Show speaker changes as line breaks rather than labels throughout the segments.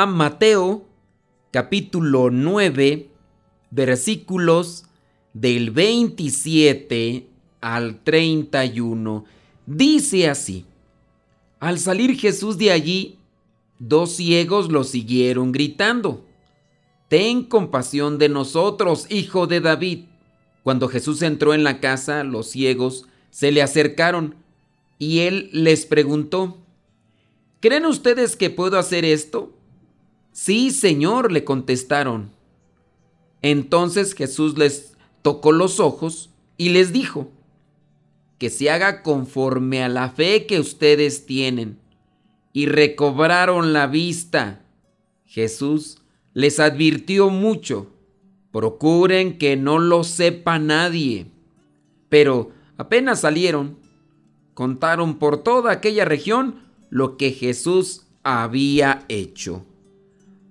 a Mateo capítulo 9 versículos del 27 al 31. Dice así, al salir Jesús de allí, dos ciegos lo siguieron gritando, Ten compasión de nosotros, hijo de David. Cuando Jesús entró en la casa, los ciegos se le acercaron y él les preguntó, ¿creen ustedes que puedo hacer esto? Sí, Señor, le contestaron. Entonces Jesús les tocó los ojos y les dijo, que se haga conforme a la fe que ustedes tienen. Y recobraron la vista. Jesús les advirtió mucho, procuren que no lo sepa nadie. Pero apenas salieron, contaron por toda aquella región lo que Jesús había hecho.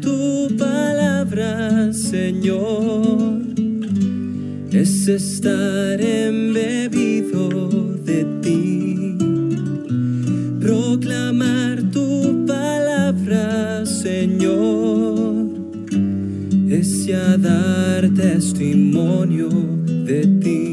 tu palabra, Señor, es estar embebido de ti, proclamar tu palabra, Señor, es ya dar testimonio de ti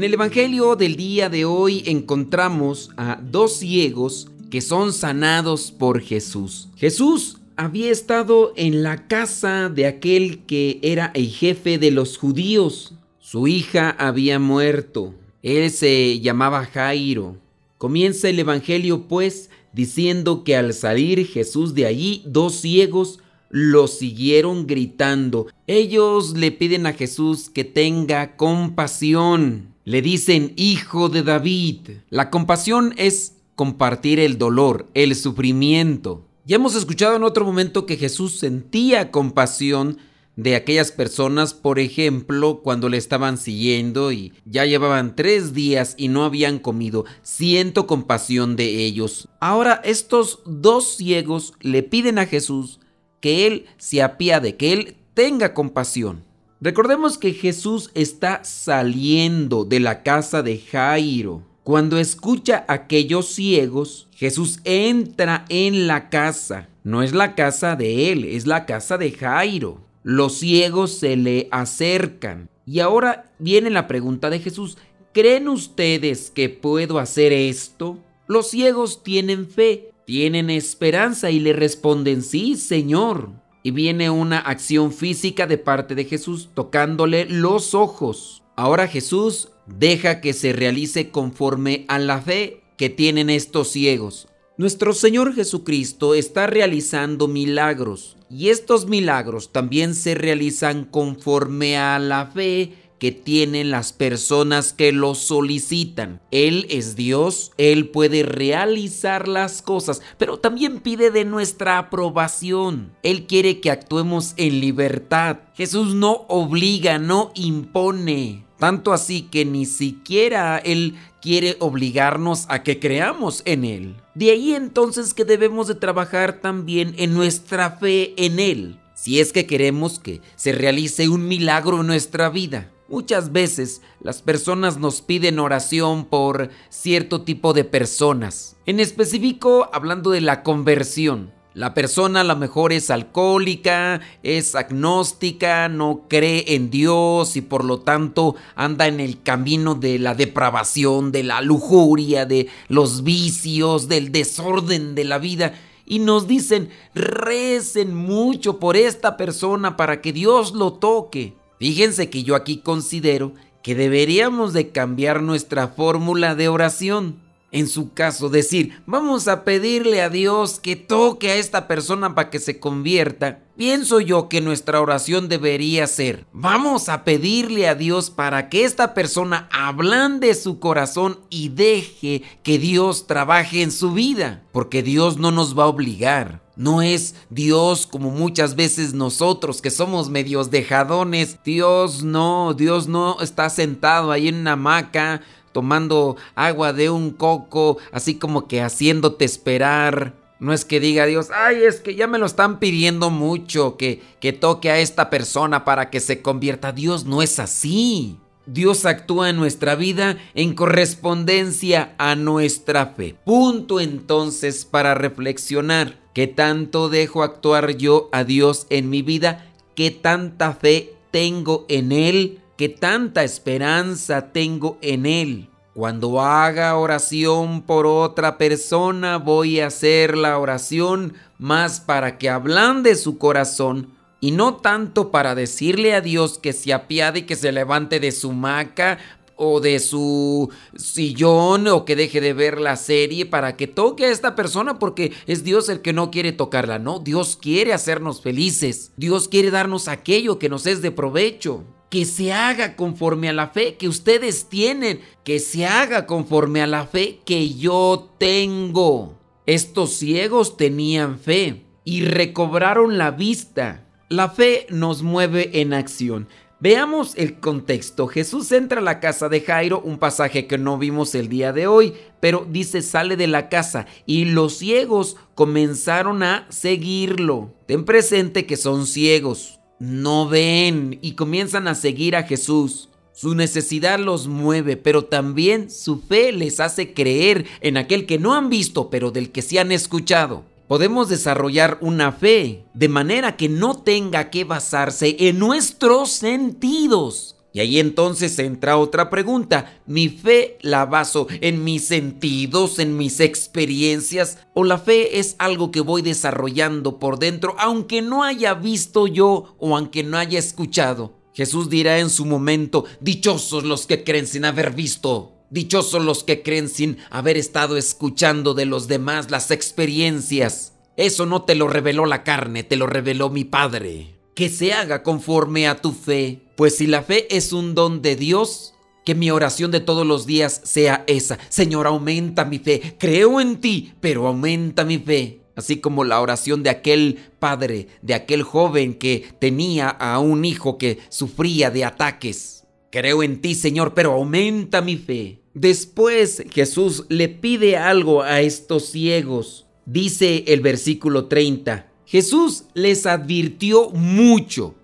en el Evangelio del día de hoy encontramos a dos ciegos que son sanados por Jesús. Jesús había estado en la casa de aquel que era el jefe de los judíos. Su hija había muerto. Él se llamaba Jairo. Comienza el Evangelio pues diciendo que al salir Jesús de allí, dos ciegos lo siguieron gritando. Ellos le piden a Jesús que tenga compasión. Le dicen, hijo de David. La compasión es compartir el dolor, el sufrimiento. Ya hemos escuchado en otro momento que Jesús sentía compasión de aquellas personas, por ejemplo, cuando le estaban siguiendo y ya llevaban tres días y no habían comido. Siento compasión de ellos. Ahora estos dos ciegos le piden a Jesús que Él se apiade, que Él tenga compasión. Recordemos que Jesús está saliendo de la casa de Jairo. Cuando escucha a aquellos ciegos, Jesús entra en la casa. No es la casa de él, es la casa de Jairo. Los ciegos se le acercan. Y ahora viene la pregunta de Jesús. ¿Creen ustedes que puedo hacer esto? Los ciegos tienen fe, tienen esperanza y le responden, sí, Señor. Y viene una acción física de parte de Jesús tocándole los ojos. Ahora Jesús deja que se realice conforme a la fe que tienen estos ciegos. Nuestro Señor Jesucristo está realizando milagros y estos milagros también se realizan conforme a la fe que tienen las personas que lo solicitan. Él es Dios, Él puede realizar las cosas, pero también pide de nuestra aprobación. Él quiere que actuemos en libertad. Jesús no obliga, no impone. Tanto así que ni siquiera Él quiere obligarnos a que creamos en Él. De ahí entonces que debemos de trabajar también en nuestra fe en Él, si es que queremos que se realice un milagro en nuestra vida. Muchas veces las personas nos piden oración por cierto tipo de personas. En específico, hablando de la conversión. La persona a lo mejor es alcohólica, es agnóstica, no cree en Dios y por lo tanto anda en el camino de la depravación, de la lujuria, de los vicios, del desorden de la vida. Y nos dicen, recen mucho por esta persona para que Dios lo toque. Fíjense que yo aquí considero que deberíamos de cambiar nuestra fórmula de oración en su caso, decir, vamos a pedirle a Dios que toque a esta persona para que se convierta, pienso yo que nuestra oración debería ser, vamos a pedirle a Dios para que esta persona ablande su corazón y deje que Dios trabaje en su vida, porque Dios no nos va a obligar. No es Dios como muchas veces nosotros que somos medios dejadones. Dios no, Dios no está sentado ahí en una hamaca tomando agua de un coco, así como que haciéndote esperar. No es que diga Dios, ay, es que ya me lo están pidiendo mucho, que, que toque a esta persona para que se convierta. Dios no es así. Dios actúa en nuestra vida en correspondencia a nuestra fe. Punto entonces para reflexionar. ¿Qué tanto dejo actuar yo a Dios en mi vida? ¿Qué tanta fe tengo en Él? Que tanta esperanza tengo en Él. Cuando haga oración por otra persona, voy a hacer la oración más para que ablande su corazón y no tanto para decirle a Dios que se apiade y que se levante de su maca o de su sillón o que deje de ver la serie para que toque a esta persona porque es Dios el que no quiere tocarla, no, Dios quiere hacernos felices, Dios quiere darnos aquello que nos es de provecho que se haga conforme a la fe que ustedes tienen, que se haga conforme a la fe que yo tengo. Estos ciegos tenían fe y recobraron la vista. La fe nos mueve en acción. Veamos el contexto. Jesús entra a la casa de Jairo, un pasaje que no vimos el día de hoy, pero dice sale de la casa y los ciegos comenzaron a seguirlo. Ten presente que son ciegos no ven y comienzan a seguir a Jesús. Su necesidad los mueve, pero también su fe les hace creer en aquel que no han visto, pero del que sí han escuchado. Podemos desarrollar una fe de manera que no tenga que basarse en nuestros sentidos, y ahí entonces entra otra pregunta. ¿Mi fe la baso en mis sentidos, en mis experiencias? ¿O la fe es algo que voy desarrollando por dentro, aunque no haya visto yo o aunque no haya escuchado? Jesús dirá en su momento, dichosos los que creen sin haber visto. Dichosos los que creen sin haber estado escuchando de los demás las experiencias. Eso no te lo reveló la carne, te lo reveló mi Padre que se haga conforme a tu fe. Pues si la fe es un don de Dios, que mi oración de todos los días sea esa. Señor, aumenta mi fe. Creo en ti, pero aumenta mi fe. Así como la oración de aquel padre, de aquel joven que tenía a un hijo que sufría de ataques. Creo en ti, Señor, pero aumenta mi fe. Después Jesús le pide algo a estos ciegos. Dice el versículo 30, Jesús les advirtió mucho.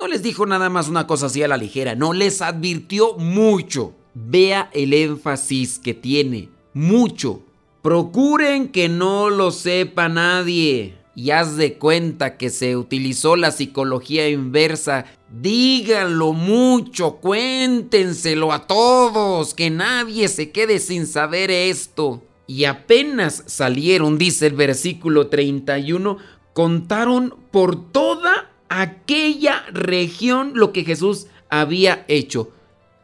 No les dijo nada más una cosa así a la ligera, no, les advirtió mucho. Vea el énfasis que tiene, mucho. Procuren que no lo sepa nadie. Y haz de cuenta que se utilizó la psicología inversa. Díganlo mucho, cuéntenselo a todos, que nadie se quede sin saber esto. Y apenas salieron, dice el versículo 31, contaron por toda aquella región lo que Jesús había hecho.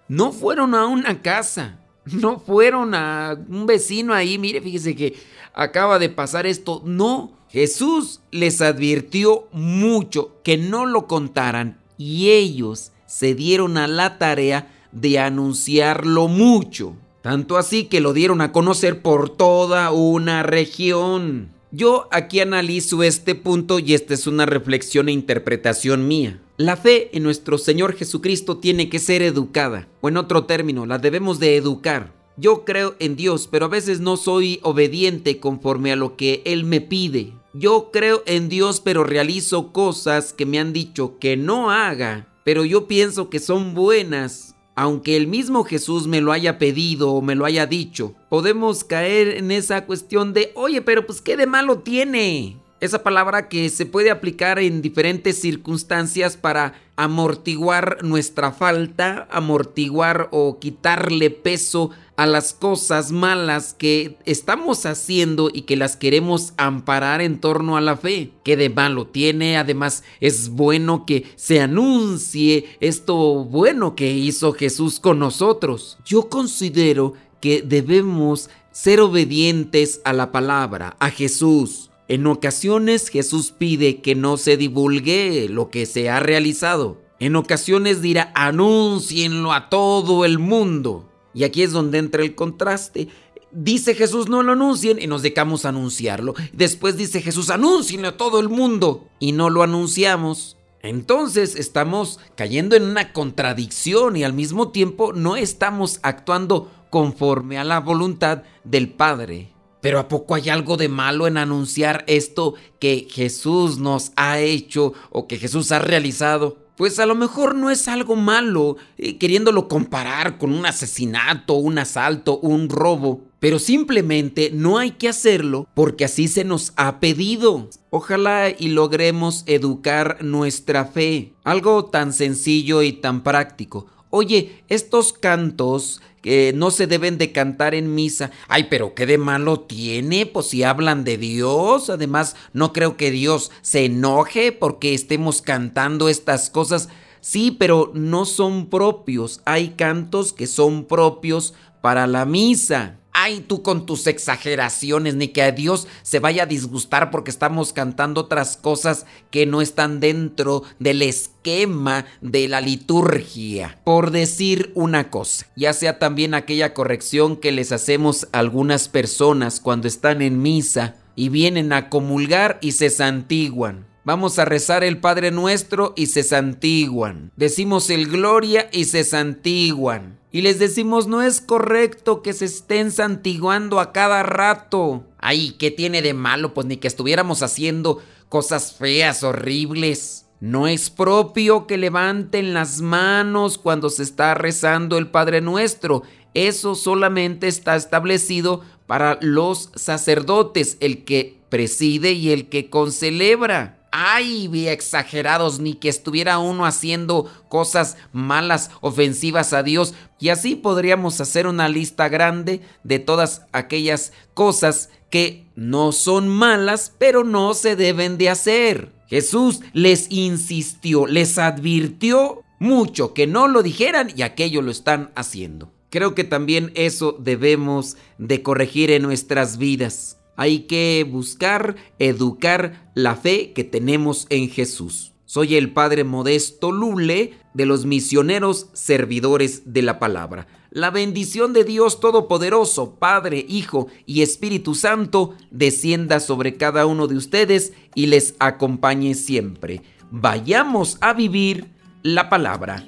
No fueron a una casa, no fueron a un vecino ahí, mire, fíjese que acaba de pasar esto. No, Jesús les advirtió mucho que no lo contaran y ellos se dieron a la tarea de anunciarlo mucho. Tanto así que lo dieron a conocer por toda una región. Yo aquí analizo este punto y esta es una reflexión e interpretación mía. La fe en nuestro Señor Jesucristo tiene que ser educada, o en otro término, la debemos de educar. Yo creo en Dios, pero a veces no soy obediente conforme a lo que Él me pide. Yo creo en Dios, pero realizo cosas que me han dicho que no haga, pero yo pienso que son buenas aunque el mismo Jesús me lo haya pedido o me lo haya dicho, podemos caer en esa cuestión de, oye, pero pues qué de malo tiene. Esa palabra que se puede aplicar en diferentes circunstancias para amortiguar nuestra falta, amortiguar o quitarle peso a las cosas malas que estamos haciendo y que las queremos amparar en torno a la fe. ¿Qué de malo tiene? Además, es bueno que se anuncie esto bueno que hizo Jesús con nosotros. Yo considero que debemos ser obedientes a la palabra, a Jesús. En ocasiones Jesús pide que no se divulgue lo que se ha realizado. En ocasiones dirá, anúncienlo a todo el mundo. Y aquí es donde entra el contraste. Dice Jesús, no lo anuncien y nos dejamos anunciarlo. Después dice Jesús, anúncienlo a todo el mundo y no lo anunciamos. Entonces estamos cayendo en una contradicción y al mismo tiempo no estamos actuando conforme a la voluntad del Padre. Pero ¿a poco hay algo de malo en anunciar esto que Jesús nos ha hecho o que Jesús ha realizado? Pues a lo mejor no es algo malo, eh, queriéndolo comparar con un asesinato, un asalto, un robo, pero simplemente no hay que hacerlo porque así se nos ha pedido. Ojalá y logremos educar nuestra fe, algo tan sencillo y tan práctico. Oye, estos cantos que no se deben de cantar en misa. Ay, pero qué de malo tiene, pues si hablan de Dios. Además, no creo que Dios se enoje porque estemos cantando estas cosas. Sí, pero no son propios. Hay cantos que son propios para la misa. Ay, tú con tus exageraciones, ni que a Dios se vaya a disgustar porque estamos cantando otras cosas que no están dentro del esquema de la liturgia. Por decir una cosa, ya sea también aquella corrección que les hacemos a algunas personas cuando están en misa y vienen a comulgar y se santiguan. Vamos a rezar el Padre Nuestro y se santiguan. Decimos el Gloria y se santiguan. Y les decimos, no es correcto que se estén santiguando a cada rato. Ay, ¿qué tiene de malo? Pues ni que estuviéramos haciendo cosas feas, horribles. No es propio que levanten las manos cuando se está rezando el Padre Nuestro. Eso solamente está establecido para los sacerdotes, el que preside y el que concelebra. Ay, exagerados, ni que estuviera uno haciendo cosas malas, ofensivas a Dios. Y así podríamos hacer una lista grande de todas aquellas cosas que no son malas, pero no se deben de hacer. Jesús les insistió, les advirtió mucho que no lo dijeran y aquello lo están haciendo. Creo que también eso debemos de corregir en nuestras vidas. Hay que buscar educar la fe que tenemos en Jesús. Soy el Padre Modesto Lule de los misioneros servidores de la palabra. La bendición de Dios Todopoderoso, Padre, Hijo y Espíritu Santo, descienda sobre cada uno de ustedes y les acompañe siempre. Vayamos a vivir la palabra.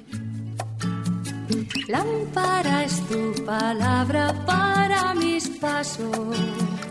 Tu palabra para mis pasos